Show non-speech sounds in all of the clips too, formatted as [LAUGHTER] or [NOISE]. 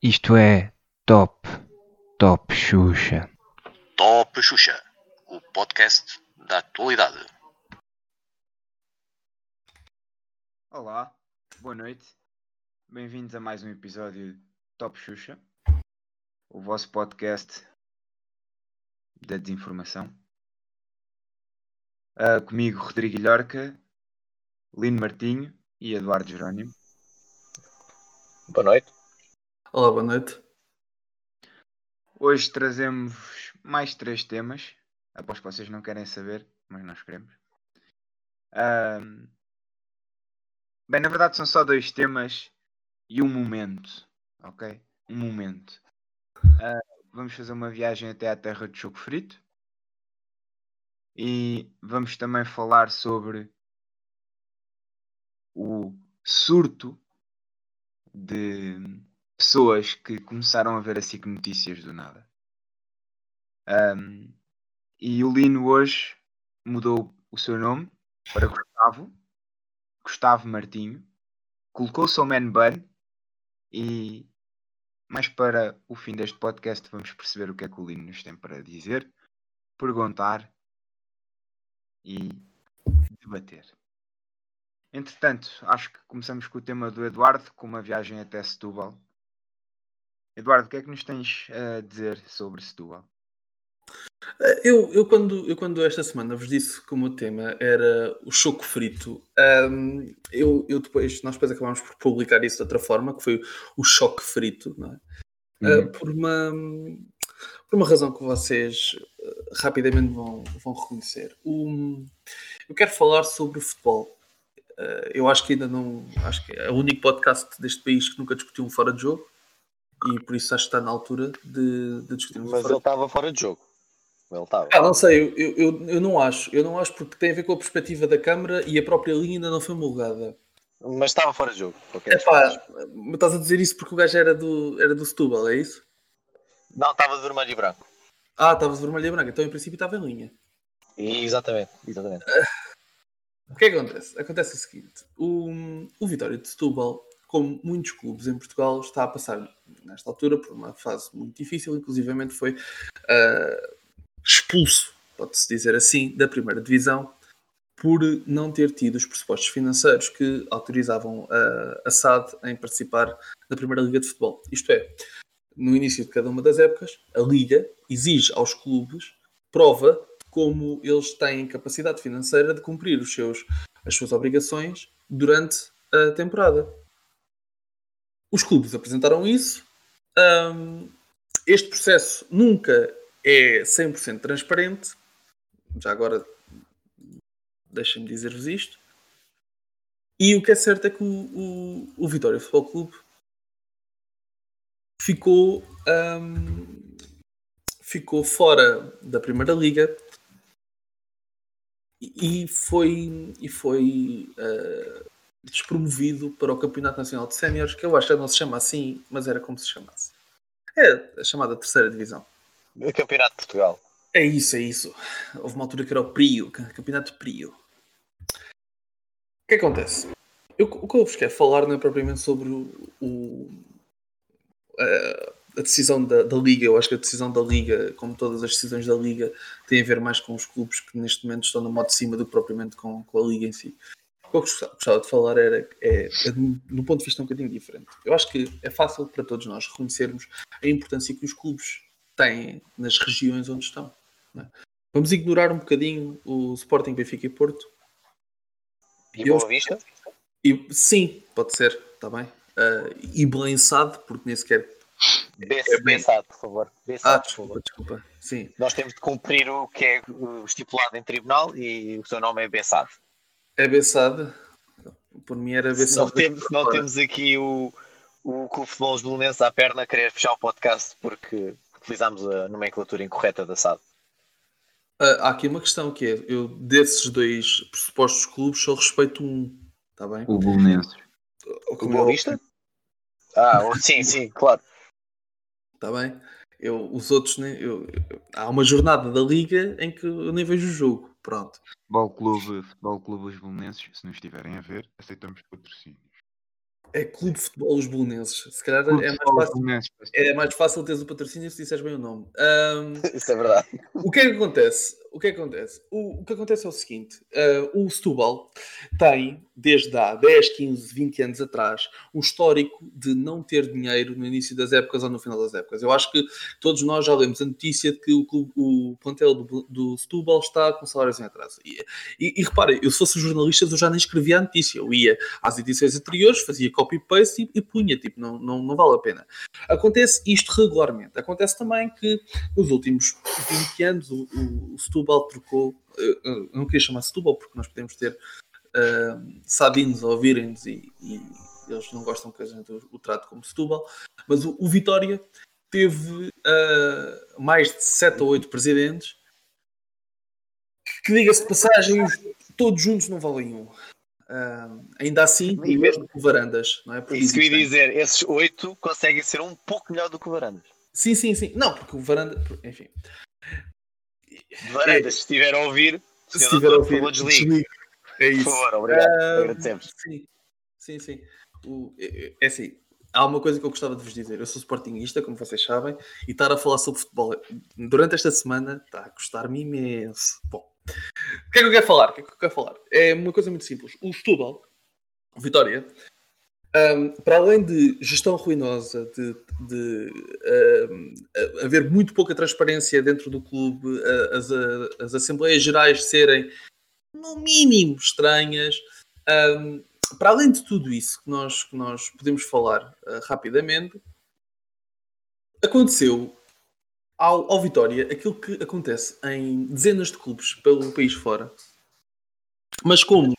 Isto é Top, Top Xuxa. Top Xuxa, o podcast da atualidade. Olá, boa noite. Bem-vindos a mais um episódio de Top Xuxa, o vosso podcast da desinformação. Ah, comigo, Rodrigo Ilhorca, Lino Martinho e Eduardo Jerónimo. Boa noite. Olá, boa noite. Hoje trazemos mais três temas. Após que vocês não querem saber, mas nós queremos. Bem, na verdade são só dois temas e um momento, ok? Um momento. Ah, vamos fazer uma viagem até à terra de choco frito. E vamos também falar sobre o surto de pessoas que começaram a ver a SIC Notícias do nada. Ahm, e o Lino hoje mudou o seu nome para Gustavo, Gustavo Martinho, colocou-se ao man bun e mais para o fim deste podcast vamos perceber o que é que o Lino nos tem para dizer, perguntar e debater. Entretanto, acho que começamos com o tema do Eduardo, com uma viagem até Setúbal. Eduardo, o que é que nos tens a dizer sobre Setúbal? Eu, eu, quando, eu quando esta semana vos disse que o meu tema era o choco frito, hum, eu, eu depois, nós depois acabámos por publicar isso de outra forma, que foi o choque frito, não é? Uhum. Uh, por, uma, por uma razão que vocês uh, rapidamente vão, vão reconhecer. O- eu quero falar sobre futebol. Uh, eu acho que ainda não. Acho que é o único podcast deste país que nunca discutiu um fora de jogo e por isso acho que está na altura de, de discutirmos um Mas ele estava fora de jogo. Ele estava. ah, não sei, eu, eu, eu, não acho. Eu não acho porque tem a ver com a perspectiva da câmara e a própria linha ainda não foi mulgada. Mas estava fora de jogo. É pá, me estás a dizer isso porque o gajo era do, era do Setúbal, é isso? Não, estava de vermelho e branco. Ah, estava de vermelho e branco, então em princípio estava em linha. Exatamente, exatamente. [LAUGHS] O que é que acontece? Acontece o seguinte: o, o Vitória de Setúbal, como muitos clubes em Portugal, está a passar nesta altura por uma fase muito difícil, inclusivamente foi ah, expulso, pode-se dizer assim, da primeira divisão por não ter tido os pressupostos financeiros que autorizavam a, a SAD em participar da Primeira Liga de Futebol. Isto é, no início de cada uma das épocas, a Liga exige aos clubes prova como eles têm capacidade financeira de cumprir os seus, as suas obrigações durante a temporada. Os clubes apresentaram isso. Hum, este processo nunca é 100% transparente. Já agora deixem-me dizer-vos isto. E o que é certo é que o, o, o Vitória Futebol Clube ficou, hum, ficou fora da Primeira Liga e foi, e foi uh, despromovido para o Campeonato Nacional de Séniores, que eu acho que não se chama assim, mas era como se chamasse. É a chamada Terceira Divisão. O Campeonato de Portugal. É isso, é isso. Houve uma altura que era o Prio, Campeonato Prio. O que acontece? Eu, o que eu vos quero falar não é propriamente sobre o, o- a, a decisão da, da Liga. Eu acho que a decisão da Liga, como todas as decisões da Liga, tem a ver mais com os clubes que neste momento estão na moto de cima do que propriamente com, com a Liga em si. O que eu gostava de falar era, é, é um ponto de vista um bocadinho diferente. Eu acho que é fácil para todos nós reconhecermos a importância que os clubes têm nas regiões onde estão. é? Vamos ignorar um bocadinho o Sporting, Benfica e Porto. E Eu- Boa Vista? E, sim, pode ser, está bem. Ah, e Belençado, porque nem sequer. É bem. Bessado, por favor. Ah, Bessado, por desculpa, favor. desculpa. Sim, Nós temos de cumprir o que é estipulado em tribunal e o seu nome é Bessado. é Bessade. Por mim era Se não temos, não temos aqui o, o Clube de Futebol à perna a querer fechar o podcast porque utilizámos a nomenclatura incorreta da SAD. Ah, há aqui uma questão que é: eu desses dois pressupostos clubes só respeito um, está bem? O Bolonenses. O Boa Vista? Ah, sim, sim, claro. Está bem? Eu, os outros, né, eu- eu- há uma jornada da liga em que eu nem vejo o jogo. Pronto. Futebol Clube, Futebol Clube Os Belenenses, se nos estiverem a ver, aceitamos patrocínios. É Clube de Futebol os Bolonenses. Se calhar Clube é mais fácil. É mais fácil teres o patrocínio se disseres bem o nome. Ahm, [LAUGHS] Isso é verdade. o que é que acontece? O que é que acontece? O, o que acontece é o seguinte: ah, o Setúbal tem, desde há 10, 15, 20 anos atrás, um histórico de não ter dinheiro no início das épocas ou no final das épocas. Eu acho que todos nós já lemos a notícia de que o, clube- o plantel do, do Setúbal está com salários em atraso. E, e, e reparem, eu se fosse jornalista eu já nem escrevia a notícia. Eu ia às edições anteriores, fazia copy-paste e, e punha, tipo, não, não, não vale a pena. Acontece isto regularmente. Acontece também que nos últimos 20 anos o, o, o Setúbal trocou. Eu, não queria chamar Setúbal porque nós podemos ter ah, sadinos a ouvirem-nos e, e eles não gostam que a gente o, trate como Setúbal, mas o, o Vitória teve ah, mais de 7 ou 8 presidentes que, diga-se de passagem, os- todos juntos não valem um. Ah, ainda assim, E mesmo com varandas, não é? Porque Isso que eu ia dizer, esses oito conseguem ser um pouco melhor do que o Varandas. Sim, sim, sim. Não, porque o varanda. Enfim. Varandas, se estiver a ouvir, Se estiver a ouvir, por favor, desligue. desligue. É Por isso. favor, obrigado. Ah, Agradecemos. Sim, sim, sim. O- é, é assim, há uma coisa que eu gostava de vos dizer. Eu sou sportinguista, como vocês sabem, e estar a falar sobre futebol durante esta semana está a custar-me imenso. Bom, o que é que eu quero falar? O que é que eu quero falar? É uma coisa muito simples. O Setúbal, Vitória, ahm, para além de gestão ruinosa, de, de, a- haver muito pouca transparência dentro do clube, as, as assembleias gerais serem no mínimo estranhas. Ahm, para além de tudo isso que nós, que nós podemos falar ah, rapidamente, aconteceu ao, ao Vitória aquilo que acontece em dezenas de clubes pelo país fora, mas como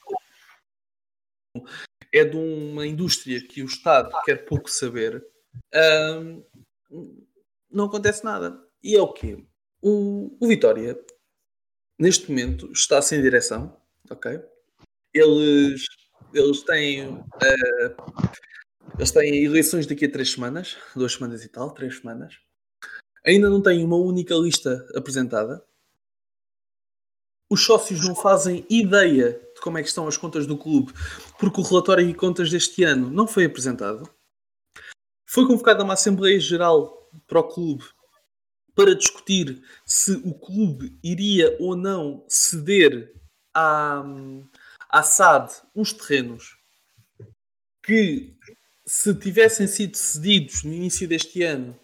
é de uma indústria que o Estado quer pouco saber, ahm, não acontece nada. E é o quê? O, o Vitória, neste momento, está sem direção, ok? Eles, eles têm eh, eles têm eleições daqui a três semanas, duas semanas e tal, três semanas. Ainda não têm uma única lista apresentada. Os sócios não fazem ideia de como é que estão as contas do clube, porque o relatório de contas deste ano não foi apresentado. Foi convocada uma Assembleia Geral para o clube para discutir se o clube iria ou não ceder à, à SAD uns terrenos que, se tivessem sido cedidos no início deste ano,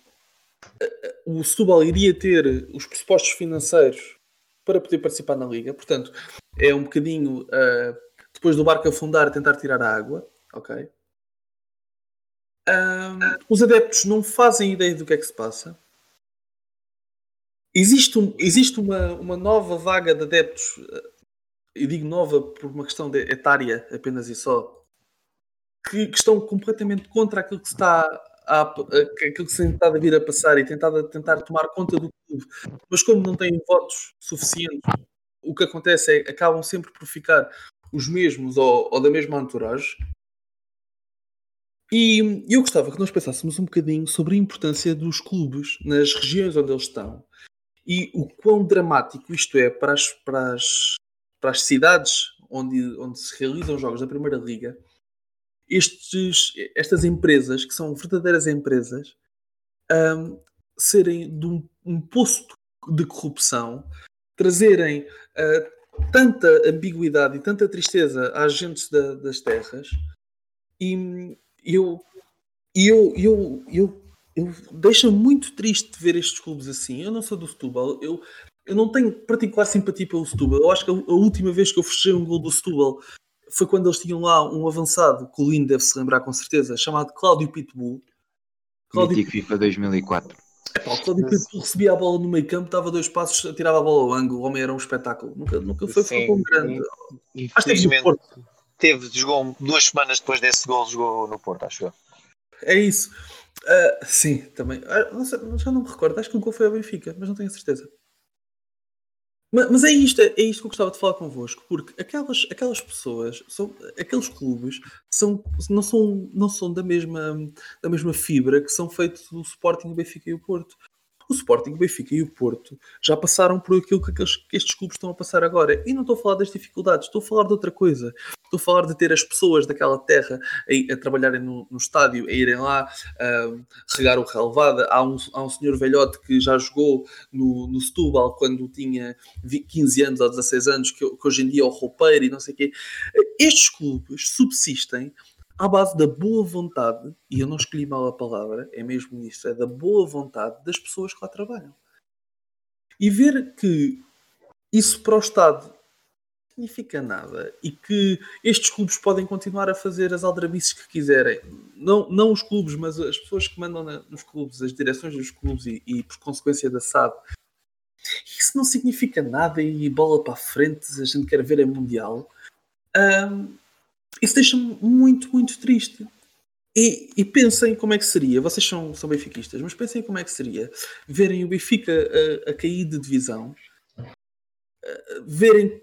o Setúbal iria ter os pressupostos financeiros para poder participar na liga. Portanto, é um bocadinho ah, depois do barco afundar, tentar tirar a água, ok? Os adeptos não fazem ideia do que é que se passa. Existe, um- existe uma, uma nova vaga de adeptos, eh, eu digo nova por uma questão de etária apenas e só, que, que estão completamente contra aquilo que se está a, a- aquilo que se tem estado a vir a passar e tentado, tentar tomar conta do clube, mas como não têm votos suficientes, o que acontece é que acabam sempre por ficar os mesmos ou, ou da mesma entourage. E eu gostava que nós pensássemos um bocadinho sobre a importância dos clubes nas regiões onde eles estão e o quão dramático isto é para as, para as, para as cidades onde, onde se realizam os jogos da Primeira Liga. Estes, estas empresas, que são verdadeiras empresas, hum, serem de um, um poço de corrupção, trazerem ah, tanta ambiguidade e tanta tristeza às gentes da- das terras. E eu, eu, eu, eu, eu deixa-me muito triste ver estes clubes assim. Eu não sou do Setúbal, eu, eu não tenho particular simpatia pelo Setúbal. Eu acho que a, a última vez que eu fechei um gol do Setúbal foi quando eles tinham lá um avançado, que o Lino deve se lembrar com certeza, chamado Cláudio Pitbull. Cláudio Mítico FIFA 2004. Epá, o Cláudio Pitbull recebia a bola no meio campo, dava dois passos, tirava a bola ao ângulo. O homem era um espetáculo. Nunca, nunca foi, tão grande. Acho que é Porto. teve, jogou duas semanas depois desse gol, jogou no Porto, acho eu. É isso. Ah, sim, também. Ah, não sei, já não me recordo. Acho que o gol foi ao Benfica, mas não tenho a certeza. Ma- Mas, é isto, é isto que eu gostava de falar convosco, porque aquelas, aquelas pessoas, são, aqueles clubes, são, não, são, não são da mesma, da mesma fibra que são feitos o Sporting, o Benfica e o Porto. O Sporting, o Benfica e o Porto já passaram por aquilo que, aqueles, que estes clubes estão a passar agora. E não estou a falar das dificuldades, estou a falar de outra coisa. Estou a falar de ter as pessoas daquela terra a, a trabalharem no, no, estádio, a irem lá a regar o relevada. Há um, há um senhor velhote que já jogou no, no Setúbal quando tinha 15 anos ou 16 anos, que, que hoje em dia é o roupeiro e não sei o quê. Estes clubes subsistem à base da boa vontade, e eu não escolhi mal a palavra, é mesmo isso, é da boa vontade das pessoas que lá trabalham. E ver que isso para o Estado significa nada e que estes clubes podem continuar a fazer as aldrabices que quiserem, não, não os clubes, mas as pessoas que mandam na, nos clubes, as direções dos clubes e, e por consequência da SAD, isso não significa nada e bola para a frente, a gente quer ver é Mundial. Um, isso deixa-me muito, muito triste. E, e, pensem como é que seria, vocês são, são benfiquistas, mas pensem como é que seria verem o Benfica a, a cair de divisão, verem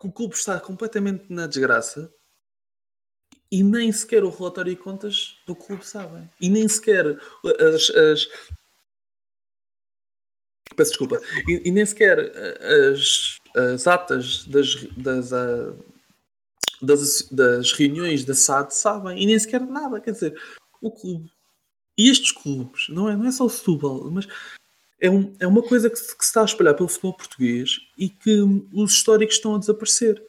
que o clube está completamente na desgraça e nem sequer o relatório e contas do clube sabem. E nem sequer as. as peço desculpa. E, e, nem sequer as, as atas das, das, das, das reuniões da SAD sabem e nem sequer nada. Quer dizer, o clube. E estes clubes, não é, não é só o Setúbal, mas é, um, é uma coisa que se, que se, está a espalhar pelo futebol português e que os históricos estão a desaparecer.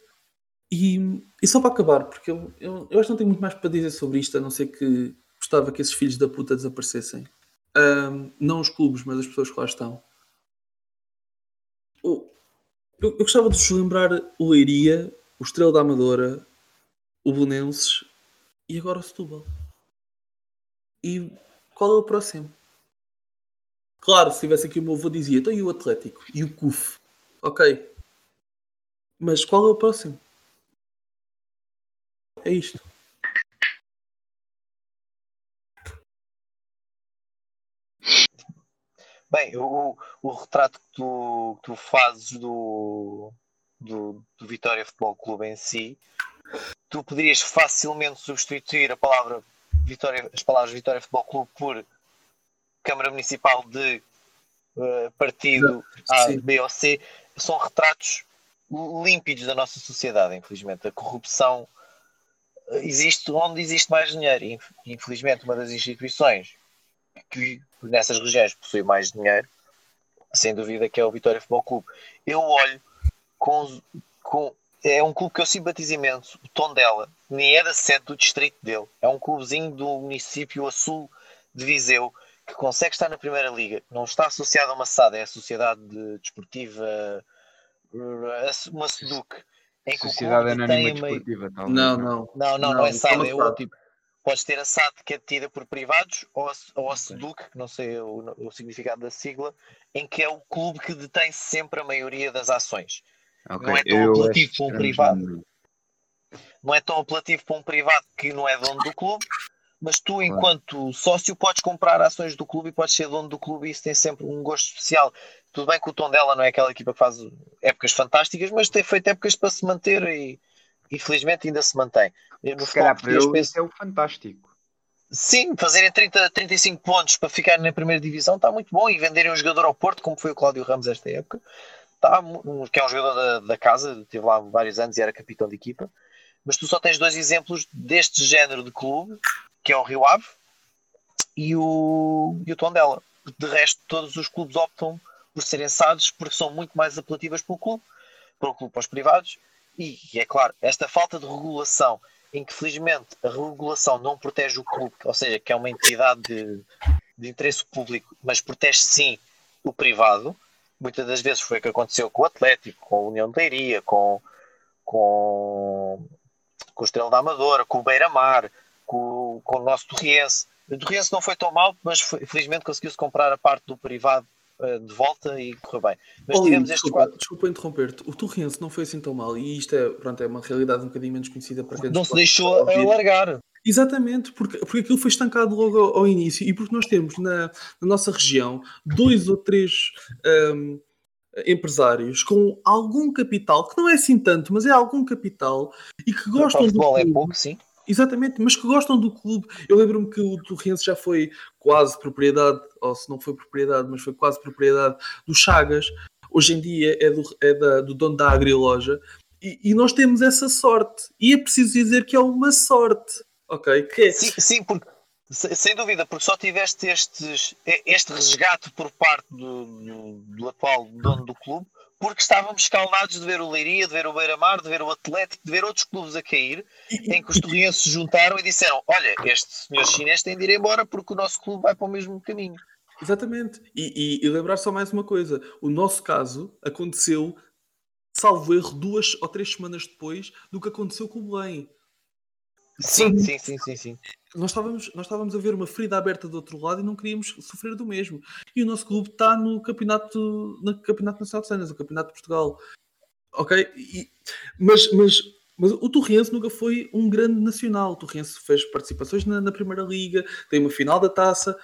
E, e só para acabar, porque eu, eu, eu, acho que não tenho muito mais para dizer sobre isto, a não ser que gostava que esses filhos da puta desaparecessem. Um, não os clubes, mas as pessoas que lá estão. Eu, eu, gostava de vos lembrar o Leiria, o Estrela da Amadora, o Bonenses e agora o Setúbal. E qual é o próximo? Claro, se tivesse aqui o meu avô dizia, então e o Atlético? E o CUF? Ok. Mas qual é o próximo? É isto. Bem, o, o retrato que tu, que tu fazes do, do, do Vitória Futebol Clube em si, tu poderias facilmente substituir a palavra Vitória, as palavras Vitória Futebol Clube por Câmara Municipal de uh, partido A, Sim. B ou C, são retratos límpidos da nossa sociedade, infelizmente. A corrupção existe onde existe mais dinheiro. Infelizmente, uma das instituições que nessas regiões possui mais dinheiro, sem dúvida que é o Vitória Futebol Clube. Eu olho com, com é um clube que eu simpatizo imenso, o Tondela, nem é da sede do distrito dele, é um clubezinho do município a sul de Viseu, que consegue estar na Primeira Liga, não está associado a uma SAD, é a Sociedade Desportiva, uma SEDUC, em que Sociedade o Anónima tem Desportiva, meio... talvez. Não, não. Não, não, não, é SAD, é outro tipo. Podes ter a SAD que é detida por privados ou a, ou a SEDUC, que não sei o, o significado da sigla, em que é o clube que detém sempre a maioria das ações. Okay. Não é tão eu apelativo para um privado. Não é tão apelativo para um privado que não é dono do clube, mas tu, enquanto sócio, podes comprar ações do clube e podes ser dono do clube e isso tem sempre um gosto especial. Tudo bem que o tom dela não é aquela equipa que faz épocas fantásticas, mas tem feito épocas para se manter e, infelizmente ainda se mantém. No se calhar para eu penso... é o fantástico. Sim, fazerem 30, 35 pontos para ficarem na primeira divisão está muito bom e venderem um jogador ao Porto, como foi o Cláudio Ramos esta época, tá, que é um jogador da, da casa, teve lá vários anos e era capitão de equipa. Mas tu só tens dois exemplos deste género de clube que é o Rio Ave e o, e o Tondela. De resto, todos os clubes optam por serem SADs porque são muito mais apelativas para o clube, para o clube para os privados. E, é claro, esta falta de regulação, em que felizmente a regulação não protege o clube, ou seja, que é uma entidade de, de interesse público, mas protege sim o privado. Muitas das vezes foi o que aconteceu com o Atlético, com a União de Leiria, com, com, com o Estrela da Amadora, com o Beira-Mar, com, com o nosso Torriense. O Torriense não foi tão mal, mas felizmente conseguiu-se comprar a parte do privado uh, de volta e correu bem. Mas Olha, desculpa, quatro... desculpa interromper-te. O Torriense não foi assim tão mal e isto é, pronto, é uma realidade um bocadinho menos conhecida para quem Não se deixou alargar. Exatamente, porque, porque aquilo foi estancado logo ao, ao início e porque nós temos na, na nossa região dois ou três um, empresários com algum capital, que não é assim tanto, mas é algum capital e que gostam do. futebol é pouco, sim Exatamente, mas que gostam do clube. Eu lembro-me que o Torrense já foi quase propriedade, ou se não foi propriedade, mas foi quase propriedade do Chagas. Hoje em dia é do, é da, do dono da agriloja. E, e nós temos essa sorte. E é preciso dizer que é uma sorte. Ok? Que é, Sim, sim, porque sem dúvida, porque só tiveste estes, este resgate por parte do, do, do atual dono do clube, porque estávamos escaldados de ver o Leiria, de ver o Beira-Mar, de ver o Atlético, de ver outros clubes a cair, em que os torrienses se juntaram e disseram: Olha, este senhor chinês tem de ir embora porque o nosso clube vai para o mesmo caminho. Exatamente. E, e- e lembrar só mais uma coisa: o nosso caso aconteceu, salvo erro, duas ou três semanas depois do que aconteceu com o Belém. Sim, sim, sim, sim, sim. Nós estávamos, nós estávamos a ver uma ferida aberta do outro lado e não queríamos sofrer do mesmo. E o nosso clube está no campeonato, no campeonato Nacional de Cenas, no Campeonato de Portugal. Ok? E- mas, mas, mas o Torrense nunca foi um grande nacional. O Torrense fez participações na, na Primeira Liga, tem uma final da taça.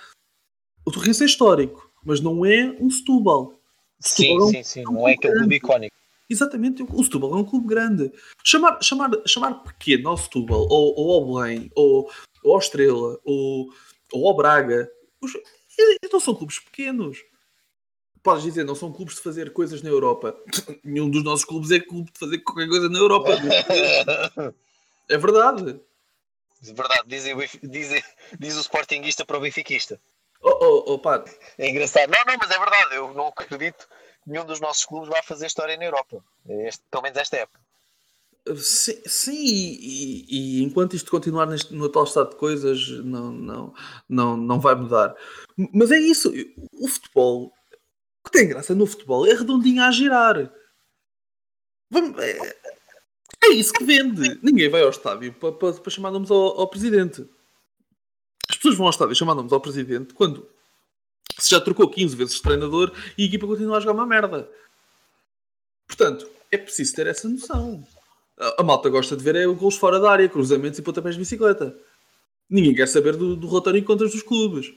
O Torrense é histórico, mas não é um Setúbal. Sim, Setúbal é sim, sim. Não é aquele clube icónico. Exatamente, o Setúbal é um clube grande. Chamar, chamar, chamar pequeno ao Setúbal, ou, ou ao Belém, ou, ou ao Estrela, ou, ou ao Braga, os, não são clubes pequenos. Podes dizer, não são clubes de fazer coisas na Europa. [LAUGHS] Nenhum dos nossos clubes é clube de fazer qualquer coisa na Europa. [LAUGHS] É verdade. De verdade, diz, o diz, Sportingista para o Benfiquista. Oh, oh, oh, pá, É engraçado. Não, não, mas é verdade. Eu não acredito nenhum dos nossos clubes vá fazer história na Europa. Este- pelo menos esta época. Sim, sim, e, e- enquanto isto continuar neste, no atual estado de coisas, não, não, não, não vai mudar. Mas é isso, o futebol, o que tem graça no futebol é redondinho a girar. Vamos- é, é isso que vende. Ninguém vai ao estádio para, para, para chamar nomes ao, ao presidente. As pessoas vão ao estádio chamar nomes ao presidente quando se já trocou 15 vezes de treinador e a equipa continua a jogar uma merda. Portanto, é preciso ter essa noção. A, malta gosta de ver é gols fora da área, cruzamentos e pontapés de bicicleta. Ninguém quer saber do, do relatório e contas dos clubes.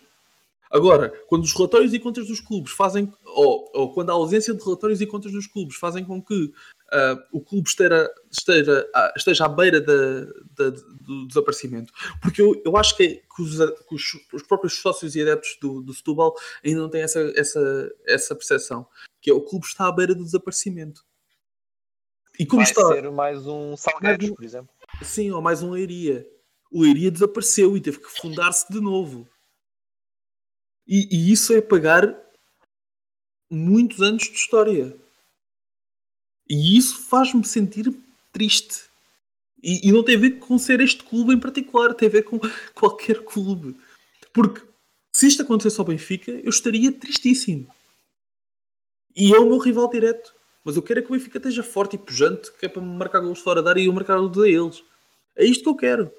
Agora, quando os relatórios e contas dos clubes fazem, ou, ou quando a ausência de relatórios e contas dos clubes fazem com que ah, o clube esteja, esteja, ah, esteja à beira da- da- do desaparecimento, porque eu, eu acho que, que os, que os- os próprios sócios e adeptos do, do Setúbal ainda não têm essa, essa, essa percepção, que é o clube está à beira do desaparecimento. E como Vai está, ser mais um Mais um- por exemplo. Sim, ou mais um Leiria. O Leiria desapareceu e teve que fundar-se de novo. E, e isso é pagar muitos anos de história. E isso faz-me sentir triste. E, e não tem a ver com ser este clube em particular, tem a ver com qualquer clube. Porque se isto acontecesse ao Benfica, eu estaria tristíssimo. E é o meu rival direto. Mas eu quero é que o Benfica esteja forte e pujante, que é para marcar gols fora da área e eu marcar gols a eles. É isto que eu quero.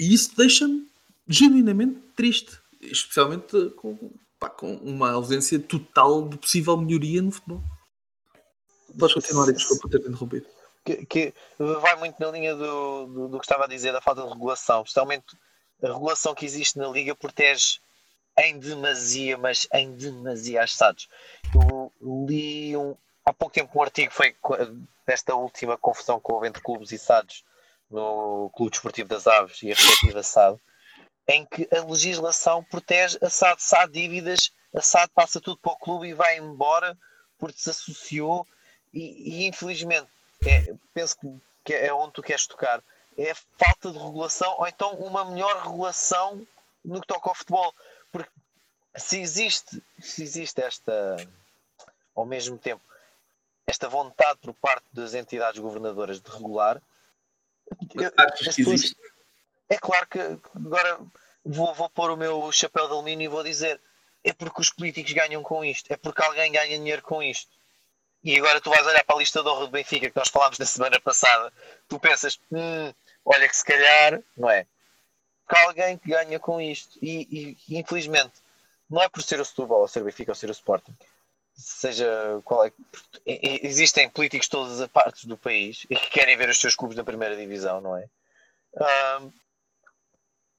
E isso deixa-me genuinamente triste. Especialmente com, pá, com uma ausência total de possível melhoria no futebol. Podes continuar e desculpa por ter interrompido. que, que vai muito na linha do, do, do que estava a dizer, da falta de regulação. Especialmente a regulação que existe na Liga protege em demasia, mas em demasia as SADs. Eu li um- há pouco tempo um artigo foi desta última confusão que houve entre clubes e SADs no Clube Desportivo das Aves e a respectiva SAD, em que a legislação protege a SAD. Há dívidas, a SAD passa tudo para o clube e vai embora porque se associou e, e, infelizmente é, penso que- que é onde tu queres tocar. É a falta de regulação ou então uma melhor regulação no que toca ao futebol. Porque se existe se existe esta ao mesmo tempo esta vontade por parte das entidades governadoras de regular eu- pessoas- é claro que agora vou, vou pôr o meu chapéu de alumínio e vou dizer é porque os políticos ganham com isto, é porque alguém ganha dinheiro com isto. E agora tu vais olhar para a lista de honra do Benfica que nós falámos na semana passada, tu pensas, hum, olha que se calhar, não é? Que alguém que ganha com isto. E, e, infelizmente, não é por ser o Setúbal, ou ser o Benfica, ou ser o Sporting. Seja qual é. Existem políticos de todas as partes do país e que querem ver os seus clubes na primeira divisão, não é? Ahm,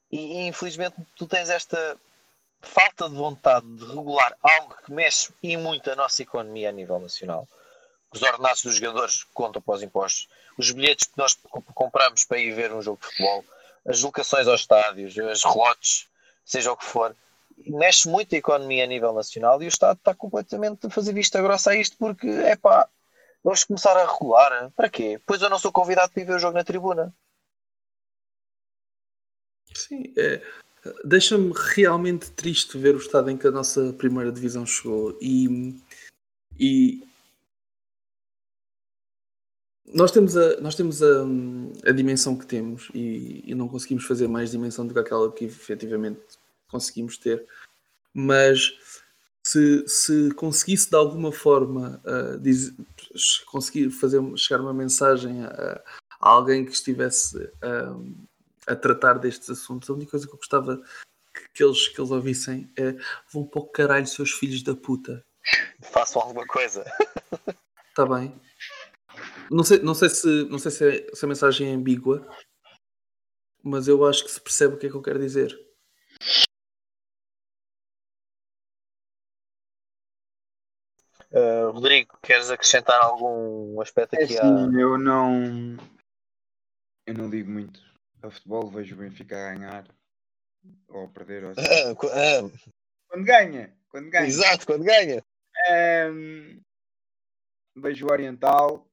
e, e, infelizmente tu tens esta falta de vontade de regular algo que mexe e muito a nossa economia a nível nacional, Os ordenados dos jogadores contam para os impostos. Os bilhetes que nós co- compramos para ir ver um jogo de futebol, as locações aos estádios, as relotes, seja o que for, mexe muito a economia a nível nacional e o Estado está completamente a fazer vista grossa a isto porque, é pá, vamos começar a regular. Para quê? Pois eu não sou convidado para ir ver o jogo na tribuna. Sim, é, deixa-me realmente triste ver o estado em que a nossa primeira divisão chegou e, e nós temos a, nós temos a, a dimensão que temos e, e não conseguimos fazer mais dimensão do que aquela que efetivamente conseguimos ter, mas se, se conseguisse de alguma forma uh, diz- conseguir fazer chegar uma mensagem a, a alguém que estivesse um, a tratar destes assuntos, a única coisa que eu gostava que, que eles, que eles ouvissem é vão para o caralho, seus filhos da puta. Façam alguma coisa. Está bem? Não sei, não sei, se, não sei se, é- se a mensagem é ambígua, mas eu acho que se percebe o que é que eu quero dizer. Uh, Rodrigo, queres acrescentar algum aspecto É aqui? assim, eu não. Eu não ligo muito a futebol, vejo o Benfica a ganhar ou a perder. Ou assim. à... Ah, Quando ganha, quando ganha. Exato, quando ganha. Ehm, vejo o Oriental,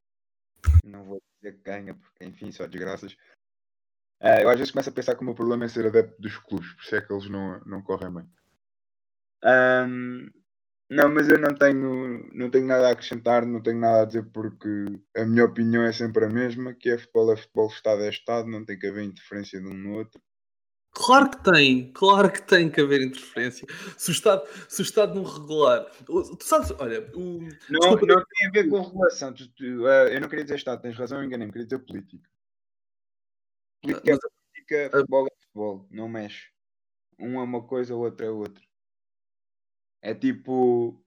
não vou dizer que ganha, porque enfim, só desgraças. Eh, eu às vezes começo a pensar que o meu problema é ser adepto dos clubes, por isso é que eles não, não correm bem. Ehm, não, mas eu não tenho, não tenho nada a acrescentar, não tenho nada a dizer porque a minha opinião é sempre a mesma, que é futebol é futebol, Estado é Estado, não tem que haver interferência de um no outro. Claro que tem, claro que tem que haver interferência. Se o Estado, se o Estado não regular. Tu sabes, olha, o, Não, Desculpa. não tem a ver com regulação. Tu- tu, eh, eu não queria dizer Estado, tens razão, eu enganei-me, queria dizer política. Política é política, futebol é futebol, não mexe. Um é uma coisa, o outro é outra. É tipo,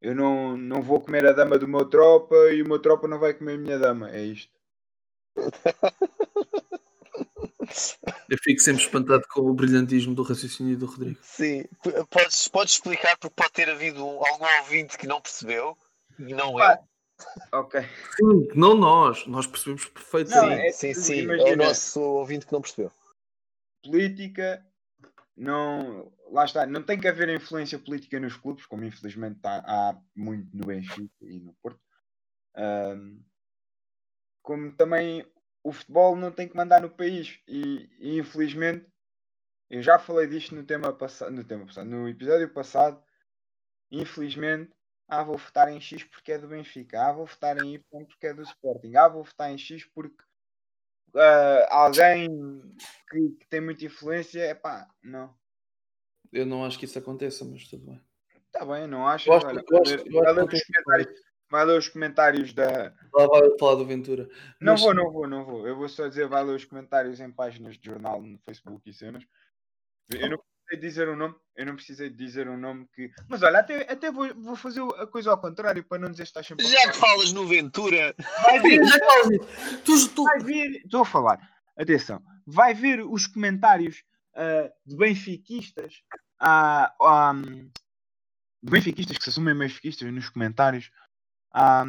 eu não, não vou comer a dama do meu tropa e o meu tropa não vai comer a minha dama. É isto. [LAUGHS] eu fico sempre espantado com o brilhantismo do raciocínio do Rodrigo. Sim, podes, podes explicar porque pode ter havido um- algum ouvinte que não percebeu e não eu. Ok. Sim, não nós, nós percebemos Sim, perfeitamente. é sim, tudo, sim. É o nosso ouvinte que não percebeu. política não lá está, não tem que haver influência política nos clubes, como infelizmente há, há muito no Benfica e no Porto. Ahm, como também o futebol não tem que mandar no país e, e, infelizmente eu já falei disto no tema passado, no tema passado, no episódio passado. Infelizmente, ah, vou votar em X porque é do Benfica, ah, vou votar em Y porque é do Sporting, ah, vou votar em X porque ah, alguém que, que tem muita influência, é pá, não. Eu não acho que isso aconteça, mas tudo bem. Está bem, não acho- Olha, vai acho- ler- eu acho vai ler os comentários- da. Lá vai falar do Ventura. Não Mas- vou, não vou, não vou. Eu vou só dizer, vai ler os comentários em páginas de jornal no Facebook e cenas. Eu não precisei dizer um nome, eu não precisei dizer um nome que. Mas olha, até, até vou, vou fazer a coisa ao contrário para não dizer que estás sempre. a Já que falas no Ventura, Vai ver, Já que falas tu, tu, vai ver. Estou a falar. Atenção. Vai ver os comentários ah, de benfiquistas. ah, ah, de benfiquistas que se assumem benfiquistas nos comentários. À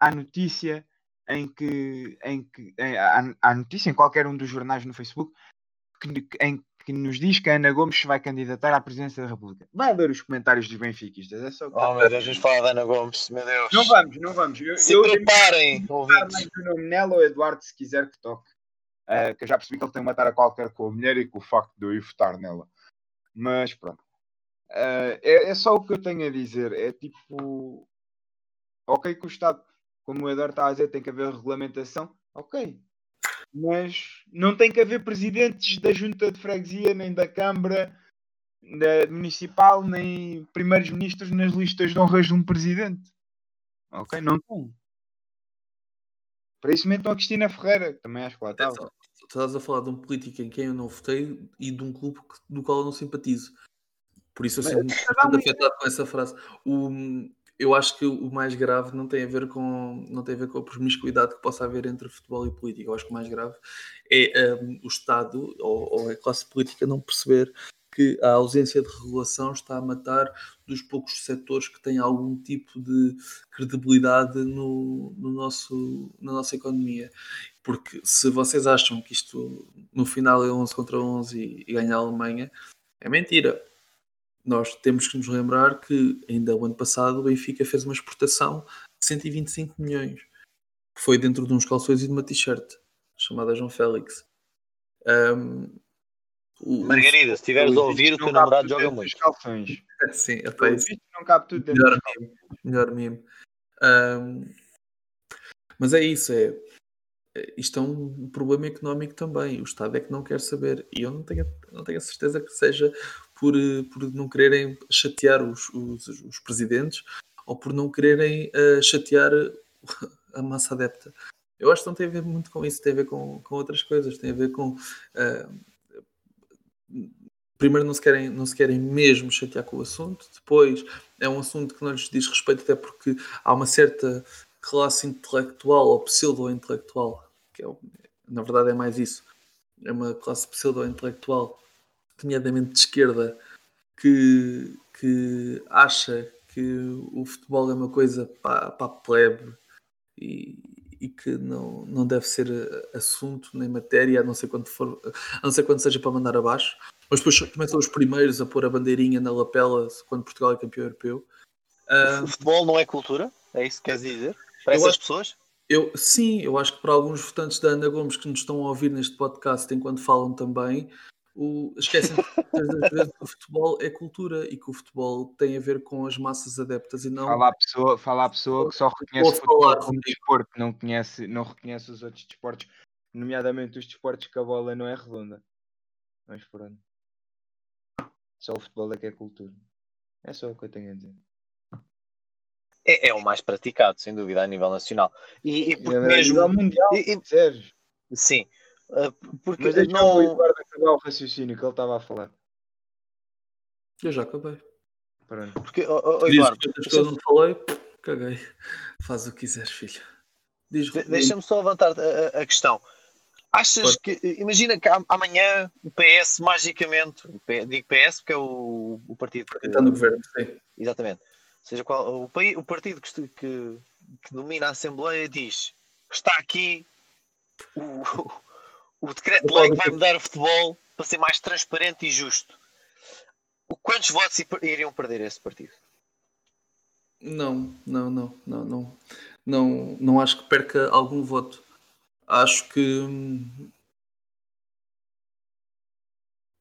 à notícia em que, em que em- à, à notícia em qualquer um dos jornais no Facebook que, em que nos diz que a Ana Gomes se vai candidatar à presidência da República. Vai ler os comentários dos benfiquistas. É só que- oh meu Deus, vamos falar da Ana Gomes, meu Deus. Não vamos, não vamos. Eu, Se eu- preparem, dar ouvintes. o nome nela ou Eduardo, se quiser que toque. Eh, que eu já percebi que ele tem uma tara qualquer com a mulher e com o facto de eu ir votar nela. Mas pronto. Eh, é, é só o que eu tenho a dizer. É tipo. Ok, que o Estado, como o Eduardo está a dizer, tem que haver regulamentação. Ok. Mas não tem que haver presidentes da junta de freguesia, nem da Câmara da municipal, nem primeiros ministros nas listas de honras de um presidente. Ok? Não tem. Para isso metam a Cristina Ferreira, que também acho que lá estava. Atenção, tu estás a falar de um político em quem eu não votei e de um clube do qual eu não simpatizo. Por isso eu sinto-me afetado com essa frase. O- eu acho que o mais grave não tem a ver com não tem a ver com a promiscuidade que possa haver entre futebol e política. Eu acho que o mais grave é hum, o Estado ou, ou a classe política não perceber que a ausência de regulação está a matar dos poucos setores que têm algum tipo de credibilidade no, no nosso, na nossa economia. Porque se vocês acham que isto no final é 11 contra 11 e, e ganha a Alemanha, é mentira. Nós temos que nos lembrar que ainda o ano passado o Benfica fez uma exportação de 125 milhões, que foi dentro de uns calções e de uma t-shirt, chamada João Félix. Um, o- Margarida, se estiveres a ouvir, o teu namorado joga muito. calções. [LAUGHS] Sim, é Pelos isso. não cabe tudo dentro Melhor. Melhor. Ahm, mas é isso, é. Isto é um problema económico também. O Estado é que não quer saber. E eu não tenho, não tenho a certeza que seja por, eh, por não quererem chatear os, os, os presidentes ou por não quererem eh, chatear a massa adepta. Eu acho que não tem a ver muito com isso, tem a ver com, com outras coisas, tem a ver com. ah, primeiro, não se, querem, não se querem mesmo chatear com o assunto, depois, é um assunto que não lhes diz respeito, até porque há uma certa classe intelectual ou pseudo-intelectual, que é, na verdade é mais isso, é uma classe pseudo-intelectual, nomeadamente de esquerda, que, que acha que o futebol é uma coisa para, para a plebe e, e que não, não deve ser assunto nem matéria, a não ser quando for, a não ser quando seja para mandar abaixo. Mas depois também são os primeiros a pôr a bandeirinha na lapela quando Portugal é campeão europeu. O futebol não é cultura? É isso que queres dizer? Para essas acho- pessoas? Eu, sim, eu acho que para alguns votantes da Ana Gomes que nos estão a ouvir neste podcast enquanto falam também, o, esquecem [LAUGHS] vezes que o futebol é cultura e que o futebol tem a ver com as massas adeptas e não. Fala a pessoa, fala a pessoa que só reconhece o futebol como desporto, não, conhece, não reconhece os outros desportos, nomeadamente os desportos que a bola não é redonda. Mas pronto. Só o futebol é que é cultura. É só o que eu tenho a dizer. É, é o mais praticado, sem dúvida, a nível nacional. E, e porque É, a mesmo. nível mundial, e- e- Sérgio. sim. Uh, porque Mas deixa o não. Eduardo acabar o raciocínio que ele estava a falar. Eu já acabei. Pronto. Porque, oh, oh, Eduardo, que outras coisas não falei, caguei. Faz o que quiseres, filho. Diz de- deixa-me só levantar a, a- a questão. Achas que. Imagina que am- amanhã o PS, magicamente. o digo PS porque é o, o partido que. Está no governo, sim. Exatamente. Seja qual, o, pai- o partido que, que- que domina a Assembleia diz está aqui o, [LAUGHS] o decreto de lei que vai mudar o futebol para ser mais transparente e justo. Quantos votos iriam perder esse partido? Não, não, não, não, não, não, não acho que perca algum voto. Acho que hum,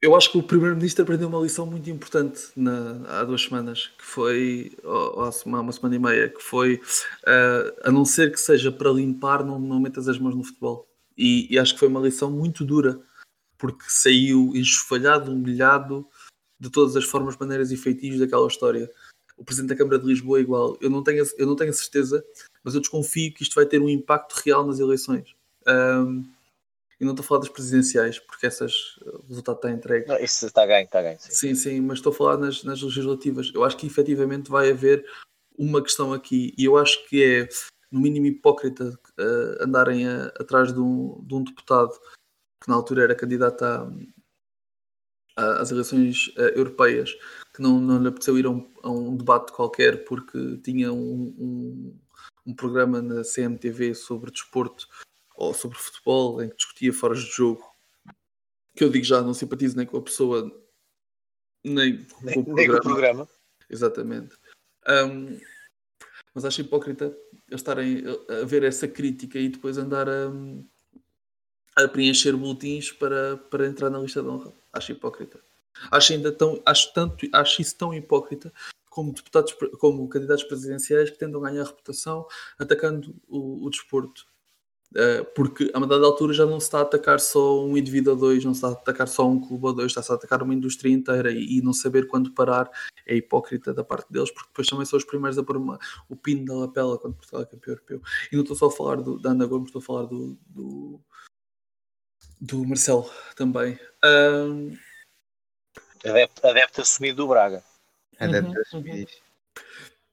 eu acho que o primeiro-ministro aprendeu uma lição muito importante na- há duas semanas, que foi ou, há uma, semana e meia, que foi ah, a não ser que seja para limpar, não, não metas as mãos no futebol. E, e acho que foi uma lição muito dura, porque saiu enxovalhado, humilhado de todas as formas, maneiras e feitios daquela história o Presidente da Câmara de Lisboa é igual. Eu não tenho, eu não tenho certeza, mas eu desconfio que isto vai ter um impacto real nas eleições. Ahm, e não estou a falar das presidenciais, porque essas, o resultado está entregue. Não, isso está ganho, está ganho. Sim. Sim, sim, mas estou a falar nas, nas legislativas. Eu acho que efetivamente vai haver uma questão aqui, e eu acho que é, no mínimo, hipócrita eh, andarem a- atrás de um, de um deputado que na altura era candidato a- a- às eleições eh, europeias, que não, não lhe apeteceu ir a um, a um debate qualquer porque tinha um, um, um programa na CMTV sobre desporto ou sobre futebol em que discutia fora de jogo. Que eu digo já, não simpatizo nem com a pessoa nem com Nem, o nem com o programa. programa. Exatamente. Um, mas acho hipócrita eles estarem a ver essa crítica e depois andar a, a preencher boletins para, para entrar na lista de honra. Acho hipócrita. Acho ainda tão, acho tanto, acho isso tão hipócrita como deputados, como candidatos presidenciais que tentam ganhar reputação atacando o, o desporto. Uh, porque a uma dada altura já não se está a atacar só um indivíduo ou dois, não se está a atacar só um clube ou dois, está-se a atacar uma indústria inteira e, e não saber quando parar é hipócrita da parte deles, porque depois também são os primeiros a pôr uma- o pino da lapela quando Portugal é campeão europeu. E não estou só a falar do, da Ana Gomes, estou a falar do, do, do Marcelo também. Ahm, Adepto, adepto assumido do Braga. Deve Uhum, ter assumido isso.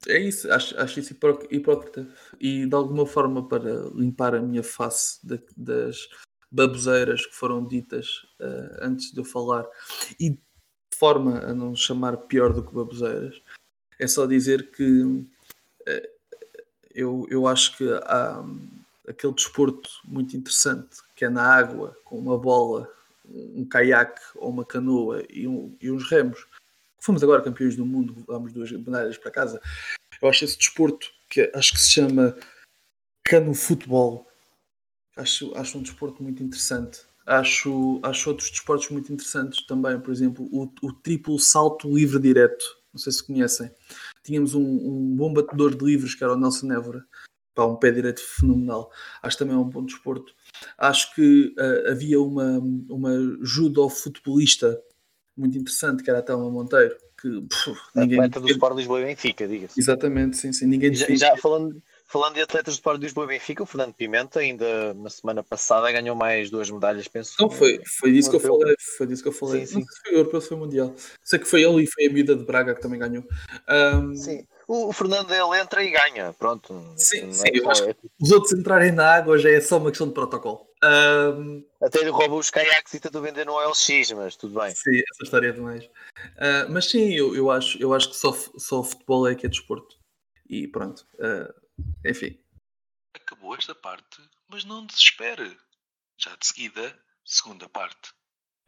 É isso, acho, acho isso hipó- hipócrita. E de alguma forma para limpar a minha face da- das baboseiras que foram ditas eh, antes de eu falar. E forma a não chamar pior do que baboseiras. É só dizer que eh, eu, eu acho que há hum, aquele desporto muito interessante que é na água, com uma bola, um caiaque ou uma canoa e, um- e uns remos. Fomos agora campeões do mundo, levámos duas medalhas para casa. Eu acho esse desporto que acho que se chama cano futebol. Acho, acho um desporto muito interessante. Acho, acho outros desportos muito interessantes também. Por exemplo, o, o triplo salto livre direto. Não sei se conhecem. Tínhamos um, um bom batedor de livros que era o Nelson Évora. Pá, um pé direito fenomenal. Acho também é um bom desporto. Acho que ah, havia uma, uma judo futebolista muito interessante que era a Telma Monteiro. Que pff, ninguém. Atleta do Sport Lisboa e Benfica, diga-se. Exatamente, sim, sim. Ninguém Já, já falando, falando de atletas do Sport Lisboa e Benfica, o Fernando Pimenta ainda na semana passada ganhou mais duas medalhas, penso. Não, foi, foi disso que eu falei. Foi disso que eu falei. Sim, Não sim. sei se foi europeu se foi mundial. Sei que foi ele e foi a miúda de Braga que também ganhou. Ahm, Sim. O, o Fernando ele entra e ganha, pronto. Sim, sim, é eu só- acho Os outros entrarem na água já é só uma questão de protocolo. Ahm, Até ele rouba os caiaques e tentou vender no OLX, mas tudo bem. sim, essa história é demais. Ah, mas sim, eu, eu, acho, eu acho que só, só o futebol é que é desporto. E pronto. Ah, enfim. Acabou esta parte, mas não desespere. Já de seguida, segunda parte.